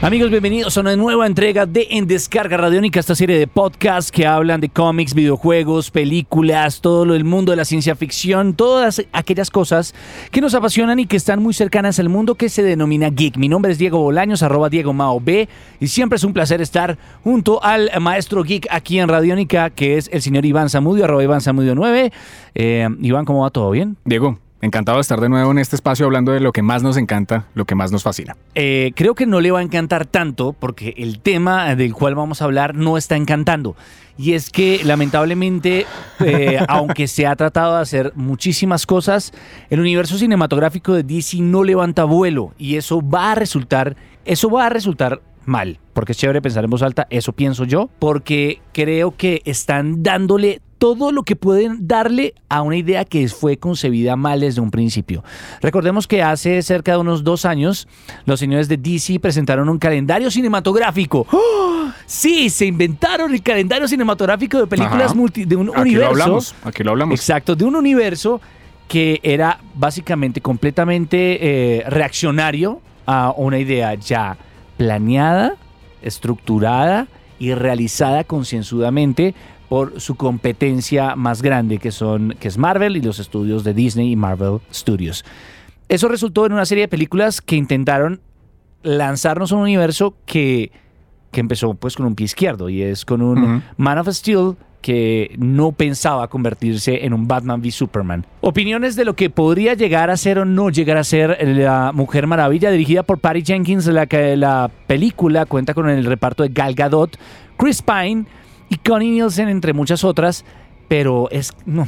Amigos, bienvenidos a una nueva entrega de En Descarga Radiónica, esta serie de podcasts que hablan de cómics, videojuegos, películas, todo lo del mundo de la ciencia ficción, todas aquellas cosas que nos apasionan y que están muy cercanas al mundo que se denomina geek. Mi nombre es Diego Bolaños, arroba Diego Mao B, y siempre es un placer estar junto al maestro geek aquí en Radiónica, que es el señor Iván Zamudio, arroba Iván Zamudio 9. Eh, Iván, ¿cómo va todo bien? Diego, Encantado de estar de nuevo en este espacio hablando de lo que más nos encanta, lo que más nos fascina. Eh, creo que no le va a encantar tanto porque el tema del cual vamos a hablar no está encantando. Y es que lamentablemente, eh, aunque se ha tratado de hacer muchísimas cosas, el universo cinematográfico de DC no levanta vuelo y eso va a resultar, eso va a resultar mal, porque es chévere pensar en voz alta, eso pienso yo, porque creo que están dándole todo lo que pueden darle a una idea que fue concebida mal desde un principio. Recordemos que hace cerca de unos dos años, los señores de DC presentaron un calendario cinematográfico. ¡Oh! Sí, se inventaron el calendario cinematográfico de películas multi, de un Aquí universo. lo hablamos, aquí lo hablamos. Exacto, de un universo que era básicamente completamente eh, reaccionario a una idea ya planeada, estructurada y realizada concienzudamente por su competencia más grande que son que es Marvel y los estudios de Disney y Marvel Studios. Eso resultó en una serie de películas que intentaron lanzarnos a un universo que, que empezó pues con un pie izquierdo y es con un. Man of Steel que no pensaba convertirse en un Batman v Superman. Opiniones de lo que podría llegar a ser o no llegar a ser la Mujer Maravilla dirigida por Patty Jenkins, la que la película cuenta con el reparto de Gal Gadot, Chris Pine y Connie Nielsen entre muchas otras, pero es no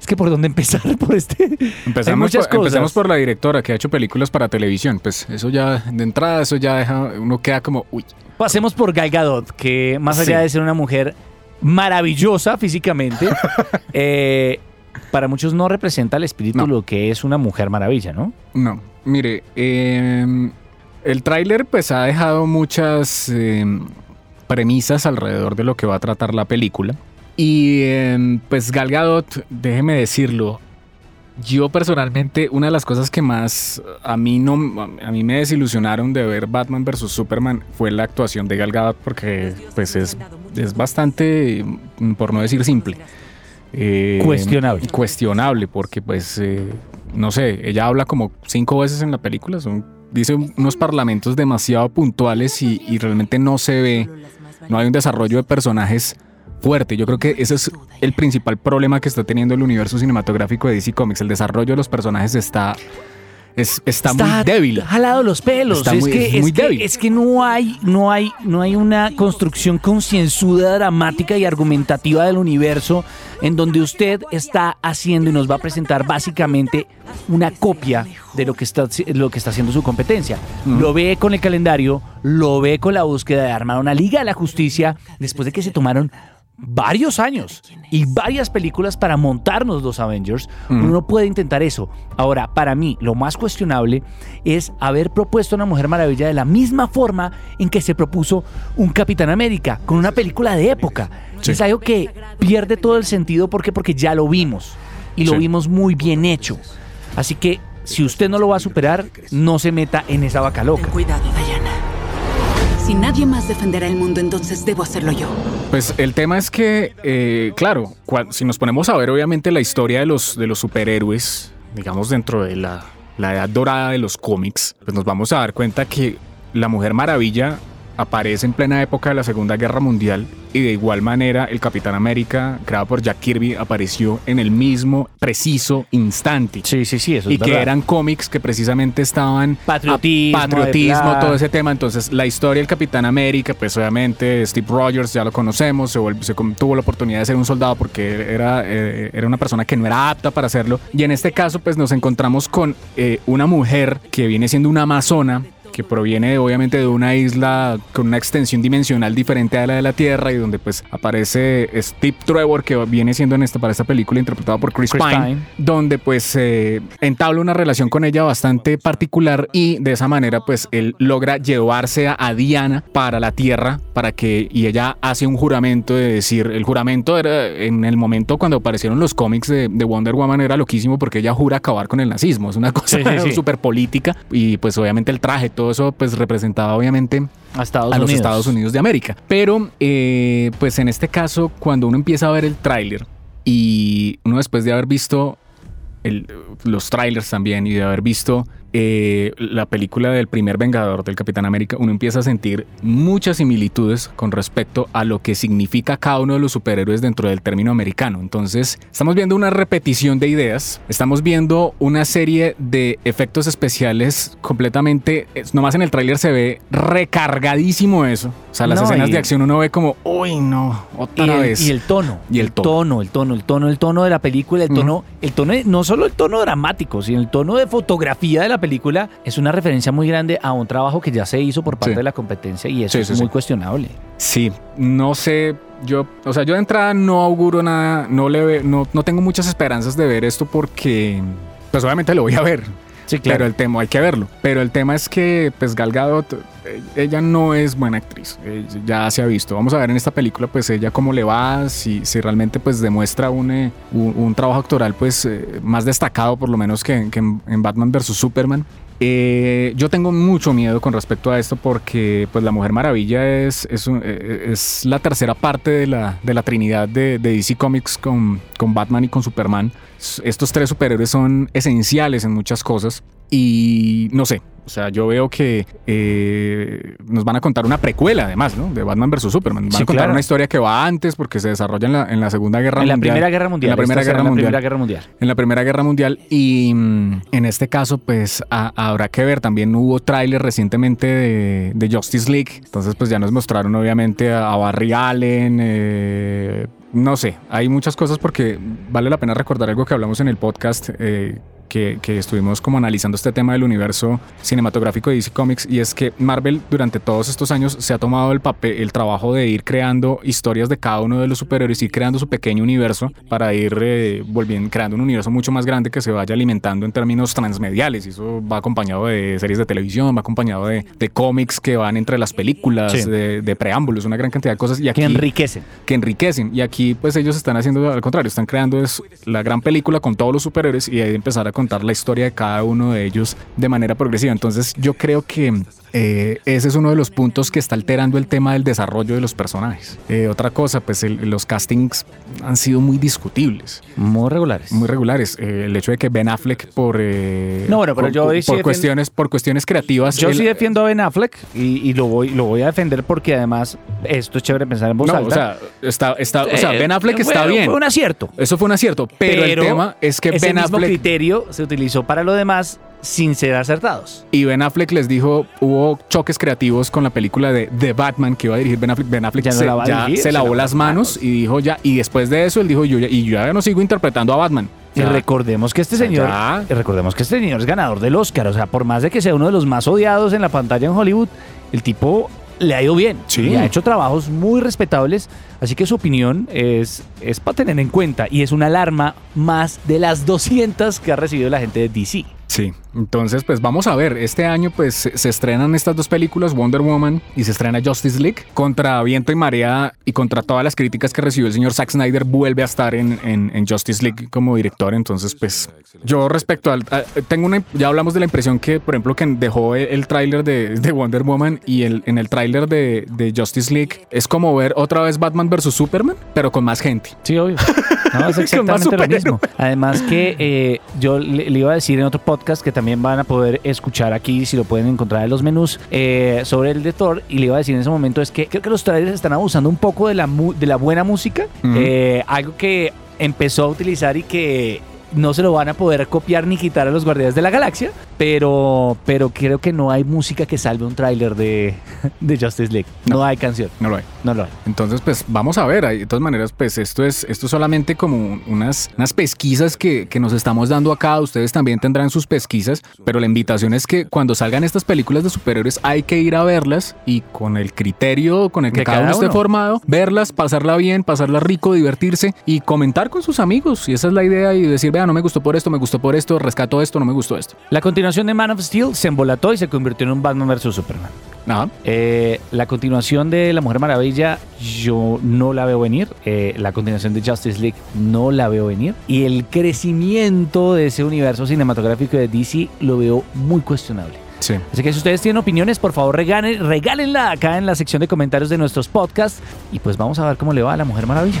es que por dónde empezar por este Empezamos, muchas por, empecemos cosas. por la directora que ha hecho películas para televisión. Pues eso ya, de entrada, eso ya deja, uno queda como, uy, Pasemos por Gal Gadot, que más allá Sí. de ser una mujer maravillosa físicamente, eh, para muchos no representa el espíritu No. lo que es una mujer maravilla, ¿no? no. Mire, eh, el tráiler pues ha dejado muchas eh, premisas alrededor de lo que va a tratar la película. Y eh, pues Gal Gadot, déjeme decirlo, yo personalmente una de las cosas que más a mí no a mí me desilusionaron de ver Batman vs Superman fue la actuación de Gal Gadot porque pues es, es bastante mm, por no decir simple eh, Cuestionable. cuestionable porque pues eh, no sé ella habla como cinco veces en la película son dice unos parlamentos demasiado puntuales y, y realmente no se ve no hay un desarrollo de personajes fuerte. Yo creo que ese es el principal problema que está teniendo el universo cinematográfico de DC Comics. El desarrollo de los personajes está, es, está, muy débil. jalado los pelos. Está es, muy- que, es es muy que- débil. es que no hay, no hay, no hay una construcción concienzuda, dramática y argumentativa del universo en donde usted está haciendo y nos va a presentar básicamente una copia de lo que está, lo que está haciendo su competencia. Lo ve con el calendario, lo ve con la búsqueda de armar una liga de la justicia después de que se tomaron varios años y varias películas para montarnos los Avengers, uno no puede intentar eso. Ahora, para mí, lo más cuestionable es haber propuesto a una Mujer Maravilla de la misma forma en que se propuso un Capitán América, con una película de época. Es algo que pierde todo el sentido ¿por qué? porque ya lo vimos y lo Sí. vimos muy bien hecho. Así que si usted no lo va a superar, no se meta en esa vaca loca. Ten cuidado. Si nadie más defenderá el mundo, entonces debo hacerlo yo. Pues el tema es que, eh, claro, cua- si nos ponemos a ver obviamente la historia de los, de los superhéroes, digamos dentro de la, la edad dorada de los cómics, pues nos vamos a dar cuenta que la Mujer Maravilla aparece en plena época de la Segunda Guerra Mundial y de igual manera el Capitán América, creado por Jack Kirby, apareció en el mismo preciso instante. Sí, sí, sí, eso y es que verdad. eran cómics que precisamente estaban Patriotismo, patriotismo, todo ese tema. Entonces, la historia del Capitán América, pues obviamente Steve Rogers ya lo conocemos, se, volvió- se com- tuvo la oportunidad de ser un soldado porque era, eh, era una persona que no era apta para hacerlo. Y en este caso, pues nos encontramos con eh, una mujer que viene siendo una amazona que proviene obviamente de una isla con una extensión dimensional diferente a la de la Tierra y donde pues aparece Steve Trevor que viene siendo en esta para esta película interpretado por Chris, Chris Pine, Pine. donde pues eh, entabla una relación con ella bastante particular y de esa manera pues él logra llevarse a, Diana para la Tierra para que y ella hace un juramento de decir el juramento era en el momento cuando aparecieron los cómics de, de Wonder Woman era loquísimo porque ella jura acabar con el nazismo es una cosa Sí, sí, sí. súper política y pues obviamente el traje todo eso pues representaba obviamente A Estados a los. Estados Unidos de América. Pero, eh, pues en este caso, cuando uno empieza a ver el tráiler y uno después de haber visto el- los trailers también y de haber visto eh, la película del primer Vengador del Capitán América, uno empieza a sentir muchas similitudes con respecto a lo que significa cada uno de los superhéroes dentro del término americano. Entonces, estamos viendo una repetición de ideas, estamos viendo una serie de efectos especiales completamente, nomás en el tráiler se ve recargadísimo eso. O sea, las No, escenas y- de acción uno ve como, uy, no, otra Y el, vez. y el tono. Y el tono. el tono, el tono, el tono de la película, el tono, el tono, no solo el tono dramático, sino el tono de fotografía de la película es una referencia muy grande a un trabajo que ya se hizo por parte Sí. de la competencia y eso Sí, es muy cuestionable. Sí, no sé, yo, o sea, yo de entrada no auguro nada, no le ve- no, no tengo muchas esperanzas de ver esto porque, pues obviamente lo voy a ver. Sí, Pero el tema, hay que verlo. Pero el tema es que, pues Gal Gadot, eh, ella no es buena actriz. ya se ha visto. Vamos a ver en esta película, pues ella cómo le va, si, si realmente pues demuestra un, eh, un, un trabajo actoral pues eh, más destacado por lo menos que, que en, en Batman vs. Superman. Eh, yo tengo mucho miedo con respecto a esto porque pues la Mujer Maravilla es, es, un- eh, es la tercera parte de la, de la trinidad de, de DC Comics con, con Batman y con Superman. Estos tres superhéroes son esenciales en muchas cosas y no sé, o sea, yo veo que eh, nos van a contar una precuela además, ¿no? De Batman vs. Superman. Van Sí, a contar claro. una historia que va antes porque se desarrolla en la, en la Segunda Guerra en la Mundial. Primera Guerra Mundial. En la Primera Guerra la Mundial Primera Guerra Mundial. en la Primera Guerra Mundial y mm, en este caso pues a- habrá que ver, también hubo tráiler recientemente de, de Justice League, entonces pues ya nos mostraron obviamente a, a Barry Allen, eh, no sé, hay muchas cosas porque vale la pena recordar algo que hablamos en el podcast. eh, que, que estuvimos como analizando este tema del universo cinematográfico de DC Comics y es que Marvel durante todos estos años se ha tomado el papel, el trabajo de ir creando historias de cada uno de los superhéroes, ir creando su pequeño universo para ir eh, volviendo, creando un universo mucho más grande que se vaya alimentando en términos transmediales y eso va acompañado de series de televisión, va acompañado de, de cómics que van entre las películas, Sí. de, de preámbulos, una gran cantidad de cosas y aquí Que enriquecen. que enriquecen. Y aquí, pues ellos están haciendo al contrario, están creando es la gran película con todos los superhéroes y ahí empezar a contar la historia de cada uno de ellos de manera progresiva. Entonces, yo creo que eh, ese es uno de los puntos que está alterando el tema del desarrollo de los personajes. Eh, otra cosa, pues el- los castings han sido muy discutibles, Muy regulares. muy regulares. Eh, el hecho de que Ben Affleck por eh, No, bueno, pero por, yo por sí cuestiones por cuestiones creativas Yo él- sí defiendo a Ben Affleck y, y lo, voy, lo voy a defender porque además esto es chévere pensar en voz no, alta. o sea, está, está, o sea, Eh, Ben Affleck está bien. Fue un acierto. Eso fue un acierto, pero, el tema es que ese Ben mismo Affleck criterio se utilizó para lo demás sin ser acertados. y Ben Affleck les dijo, hubo choques creativos con la película de The Batman que iba a dirigir Ben Affleck. Ben Affleck Ya no se, la va a ya dirigir, se se lavó las las manos y dijo ya, y después de eso él dijo, yo ya, y yo ya no sigo interpretando a Batman. Y recordemos que este señor, y recordemos que este señor es ganador del Oscar, o sea, por más de que sea uno de los más odiados en la pantalla en Hollywood, el tipo le ha ido bien Sí. y ha hecho trabajos muy respetables, así que su opinión es, es para tener en cuenta y es una alarma más de las 200 que ha recibido la gente de DC. Sí, entonces pues vamos a ver, este año pues se, estrenan estas dos películas, Wonder Woman y se estrena Justice League, contra viento y marea y contra todas las críticas que recibió el señor Zack Snyder, vuelve a estar en, en- en Justice League como director, entonces pues yo respecto al, a- tengo una, ya hablamos de la impresión que por ejemplo que dejó el, el tráiler de, de Wonder Woman y el, en el tráiler de, de Justice League es como ver otra vez Batman vs. Superman, pero con más gente. Sí, obvio. No, es exactamente lo mismo. Además que eh, yo le, le iba a decir en otro podcast que también van a poder escuchar aquí, si lo pueden encontrar en los menús, eh, sobre el de Thor. Y le iba a decir en ese momento es que creo que los trailers están abusando un poco de la, mu- de la buena música. Eh, algo que empezó a utilizar y que no se lo van a poder copiar ni quitar a los Guardianes de la Galaxia, pero, pero creo que no hay música que salve un tráiler de, de Justice League. No, hay canción. No lo hay. No lo hay. Entonces, pues vamos a ver. De todas maneras, pues esto es, esto es solamente como unas, unas pesquisas que, que nos estamos dando acá. Ustedes también tendrán sus pesquisas, pero la invitación es que cuando salgan estas películas de superhéroes hay que ir a verlas y con el criterio con el que cada, cada uno esté uno. formado, verlas, pasarla bien, pasarla rico, divertirse y comentar con sus amigos. Y esa es la idea y decir, no me gustó por esto, me gustó por esto, rescato esto, no me gustó esto. La continuación de Man of Steel se embolató y se convirtió en un Batman vs Superman. Nada. Eh, la continuación de La Mujer Maravilla yo no la veo venir. Eh, la continuación de Justice League no la veo venir. Y el crecimiento de ese universo cinematográfico de DC lo veo muy cuestionable. Sí. Así que si ustedes tienen opiniones, por favor regalen, regálenla acá en la sección de comentarios de nuestros podcasts. Y pues vamos a ver cómo le va a La Mujer Maravilla.